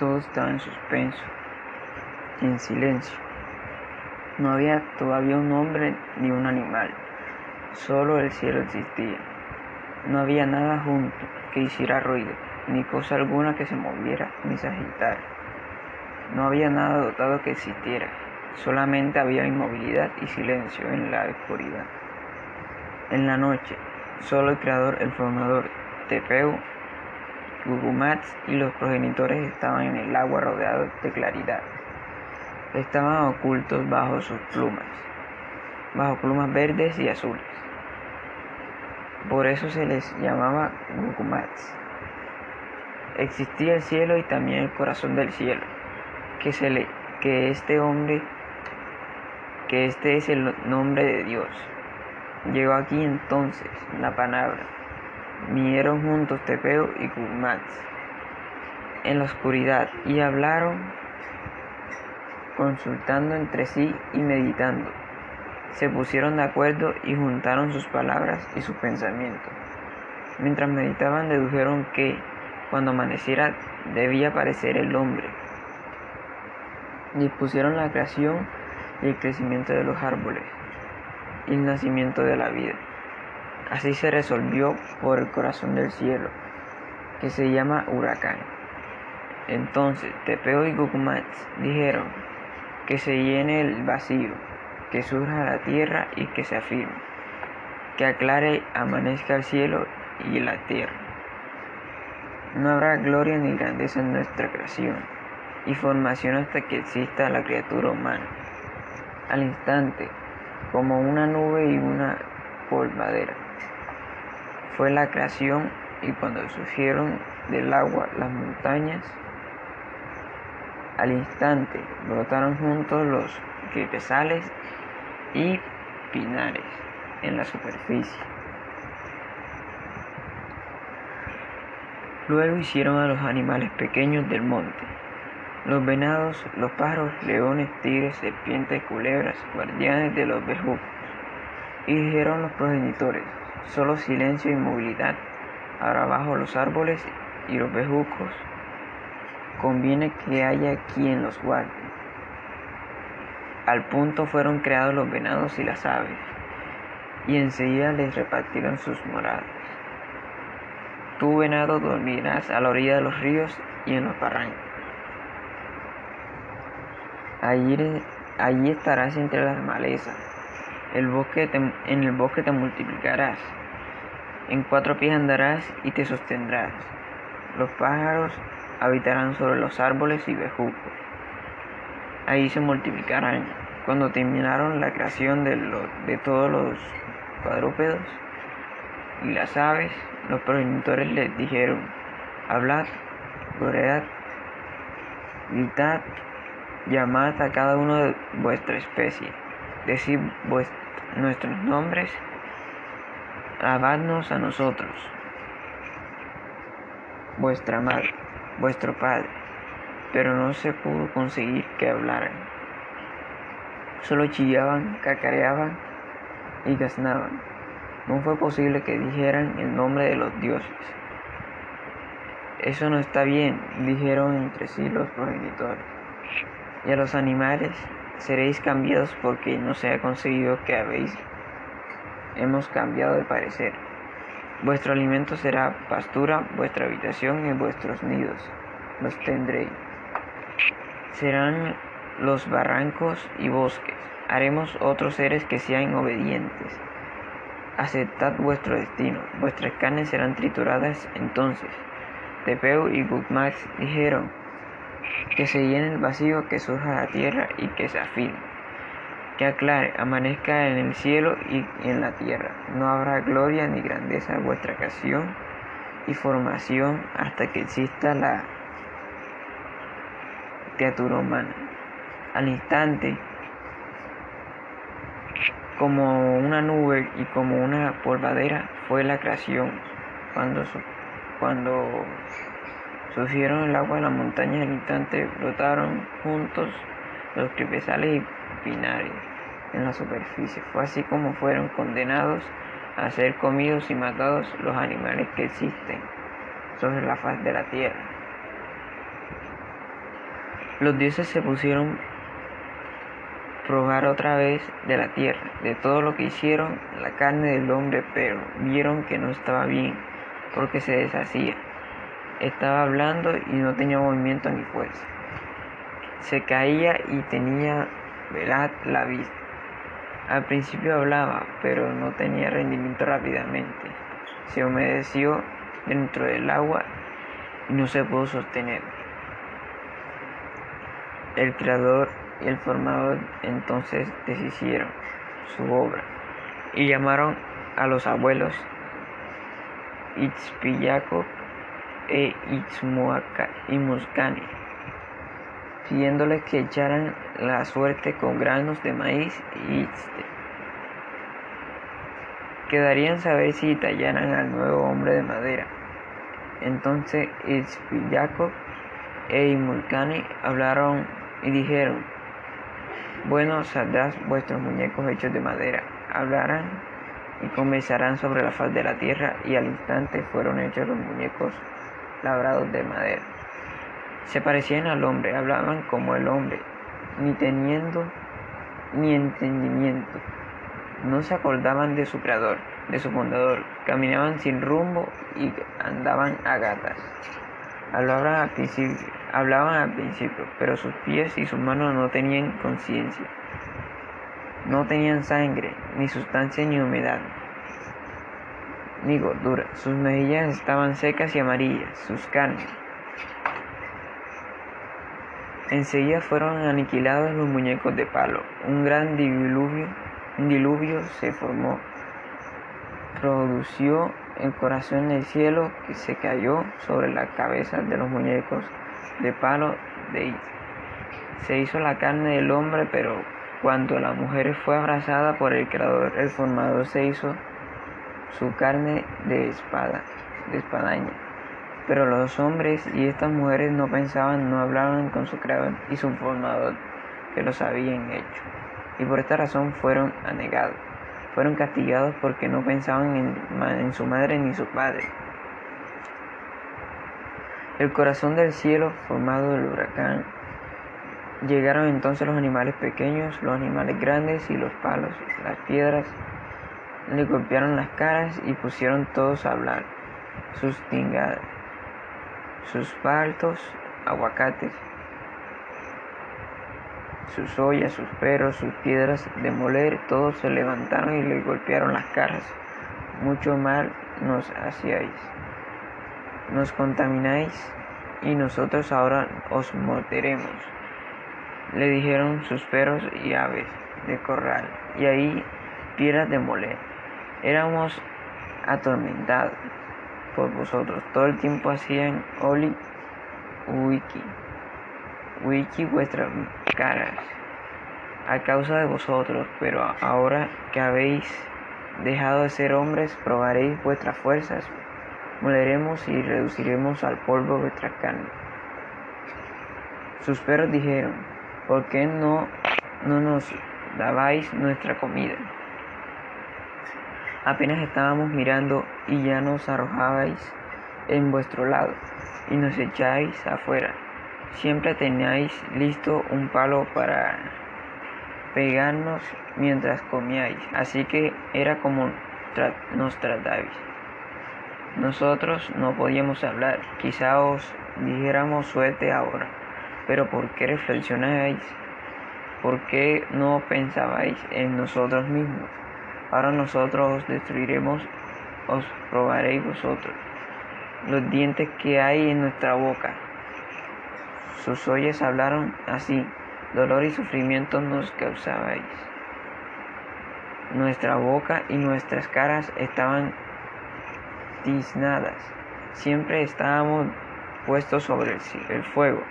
todo estaba en suspenso, en silencio. No había todavía un hombre ni un animal, solo el cielo existía. No había nada junto que hiciera ruido, ni cosa alguna que se moviera ni se agitara. No había nada dotado que existiera, solamente había inmovilidad y silencio en la oscuridad. En la noche, solo el creador, el formador, Tepeu, Gugumats y los progenitores estaban en el agua rodeados de claridad. Estaban ocultos bajo sus plumas, bajo plumas verdes y azules. Por eso se les llamaba Gugumats. Existía el cielo y también el corazón del cielo, que, se le, que este hombre, que este es el nombre de Dios. Llegó aquí entonces la palabra. Vinieron juntos Tepeo y Gugumats en la oscuridad y hablaron consultando entre sí y meditando se pusieron de acuerdo y juntaron sus palabras y sus pensamientos. Mientras meditaban dedujeron que cuando amaneciera debía aparecer el hombre. Dispusieron la creación y el crecimiento de los árboles y el nacimiento de la vida. Así se resolvió por el corazón del cielo, que se llama huracán. Entonces Tepeo y Gukumats dijeron que se llene el vacío que surja la tierra y que se afirme, que aclare y amanezca el cielo y la tierra. No habrá gloria ni grandeza en nuestra creación y formación hasta que exista la criatura humana. Al instante, como una nube y una polvadera, fue la creación y cuando surgieron del agua las montañas, al instante brotaron juntos los crepesales y pinares en la superficie. Luego hicieron a los animales pequeños del monte, los venados, los pájaros, leones, tigres, serpientes, culebras, guardianes de los bejucos. Y dijeron los progenitores, solo silencio y movilidad, ahora bajo los árboles y los bejucos, conviene que haya quien los guarde. Al punto fueron creados los venados y las aves, y enseguida les repartieron sus moradas. Tú, venado, dormirás a la orilla de los ríos y en los barrancos. Allí, allí estarás entre las malezas. El bosque en el bosque te multiplicarás. En cuatro pies andarás y te sostendrás. Los pájaros habitarán sobre los árboles y bejucos ahí se multiplicarán. Cuando terminaron la creación de, de todos los cuadrúpedos y las aves, los progenitores les dijeron, hablad, goread, gritad, llamad a cada uno de vuestra especie, decid nuestros nombres, alabadnos a nosotros, vuestra madre, vuestro padre pero no se pudo conseguir que hablaran. Solo chillaban, cacareaban y gaznaban. No fue posible que dijeran el nombre de los dioses. Eso no está bien, dijeron entre sí los progenitores. Y a los animales seréis cambiados porque no se ha conseguido que habéis. Hemos cambiado de parecer. Vuestro alimento será pastura, vuestra habitación y vuestros nidos. Los tendréis serán los barrancos y bosques. Haremos otros seres que sean obedientes. Aceptad vuestro destino. Vuestras carnes serán trituradas entonces. Tepeu y Gugmax dijeron que se llene el vacío, que surja la tierra y que se afirme. Que aclare, amanezca en el cielo y en la tierra. No habrá gloria ni grandeza en vuestra creación y formación hasta que exista la criatura humana. Al instante, como una nube y como una polvadera, fue la creación. Cuando, cuando surgieron el agua de la montaña, al instante brotaron juntos los crepesales y pinares en la superficie. Fue así como fueron condenados a ser comidos y matados los animales que existen sobre la faz de la tierra. Los dioses se pusieron probar otra vez de la tierra, de todo lo que hicieron la carne del hombre, pero vieron que no estaba bien, porque se deshacía. Estaba hablando y no tenía movimiento ni fuerza. Se caía y tenía velad la vista. Al principio hablaba, pero no tenía rendimiento rápidamente. Se humedeció dentro del agua y no se pudo sostener. El creador y el formador entonces deshicieron su obra y llamaron a los abuelos Itzpillaco e Itzmuscani, pidiéndoles que echaran la suerte con granos de maíz y ixte. Quedarían saber si tallaran al nuevo hombre de madera. Entonces Itzpillaco e Imulcani hablaron y dijeron, bueno, saldrás vuestros muñecos hechos de madera, hablarán y comenzarán sobre la faz de la tierra, y al instante fueron hechos los muñecos labrados de madera. Se parecían al hombre, hablaban como el hombre, ni teniendo ni entendimiento. No se acordaban de su creador, de su fundador, caminaban sin rumbo y andaban a gatas. Hablaban al principio, hablaban al principio, pero sus pies y sus manos no tenían conciencia. No tenían sangre, ni sustancia, ni humedad, ni gordura. Sus mejillas estaban secas y amarillas, sus carnes. Enseguida fueron aniquilados los muñecos de palo. Un gran diluvio, un diluvio se formó. Produció el corazón del cielo que se cayó sobre la cabeza de los muñecos de palo. Se hizo la carne del hombre, pero cuando la mujer fue abrazada por el Creador, el formador se hizo su carne de espada, de espadaña. Pero los hombres y estas mujeres no pensaban, no hablaban con su Creador y su formador, que los habían hecho. Y por esta razón fueron anegados fueron castigados porque no pensaban en, su madre ni su padre. El corazón del cielo formado del huracán. Llegaron entonces los animales pequeños, los animales grandes y los palos, las piedras. Le golpearon las caras y pusieron todos a hablar. Sus tingadas, sus paltos, aguacates, sus ollas, sus perros, sus piedras de moler, todos se levantaron y le golpearon las caras. Mucho mal nos hacíais. Nos contamináis y nosotros ahora os morderemos. Le dijeron sus perros y aves de corral, y ahí piedras de moler. Éramos atormentados por vosotros. Todo el tiempo hacían oli wiki wiki vuestras caras a causa de vosotros, pero ahora que habéis dejado de ser hombres, probaréis vuestras fuerzas, moleremos y reduciremos al polvo vuestra carne. Sus perros dijeron, ¿por qué no, no nos dabais nuestra comida? Apenas estábamos mirando y ya nos arrojabais en vuestro lado y nos echáis afuera siempre teníais listo un palo para pegarnos mientras comíais, así que era como nos tratáis. Nosotros no podíamos hablar, quizá os dijéramos suerte ahora, pero ¿por qué reflexionáis? ¿Por qué no pensabais en nosotros mismos? Ahora nosotros os destruiremos, os probaréis vosotros. Los dientes que hay en nuestra boca. Sus ollas hablaron así, dolor y sufrimiento nos causabais. Nuestra boca y nuestras caras estaban tiznadas, siempre estábamos puestos sobre el, fuego.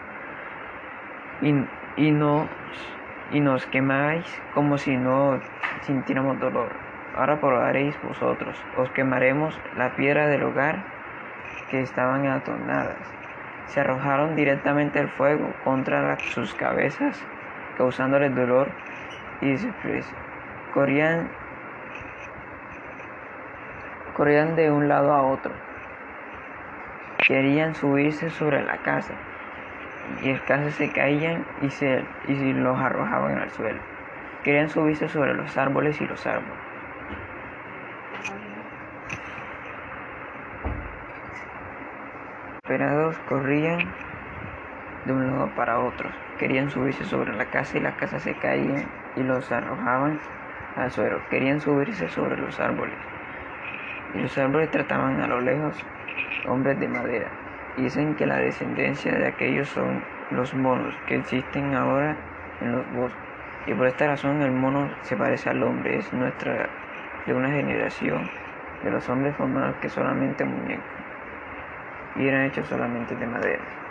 Y, y, nos, y nos quemáis como si no sintiéramos dolor. Ahora probaréis vosotros, os quemaremos la piedra del hogar que estaban atornadas se arrojaron directamente al fuego contra sus cabezas, causándoles dolor y desprecio. Corrían, corrían de un lado a otro. Querían subirse sobre la casa y escasas se caían y, se, y los arrojaban al suelo. Querían subirse sobre los árboles y los árboles. Corrían de un lado para otro. Querían subirse sobre la casa y la casa se caían y los arrojaban al suelo. Querían subirse sobre los árboles. Y los árboles trataban a lo lejos hombres de madera. Dicen que la descendencia de aquellos son los monos que existen ahora en los bosques. Y por esta razón el mono se parece al hombre, es nuestra de una generación de los hombres formados que solamente muñecos y eran hechos solamente de madera.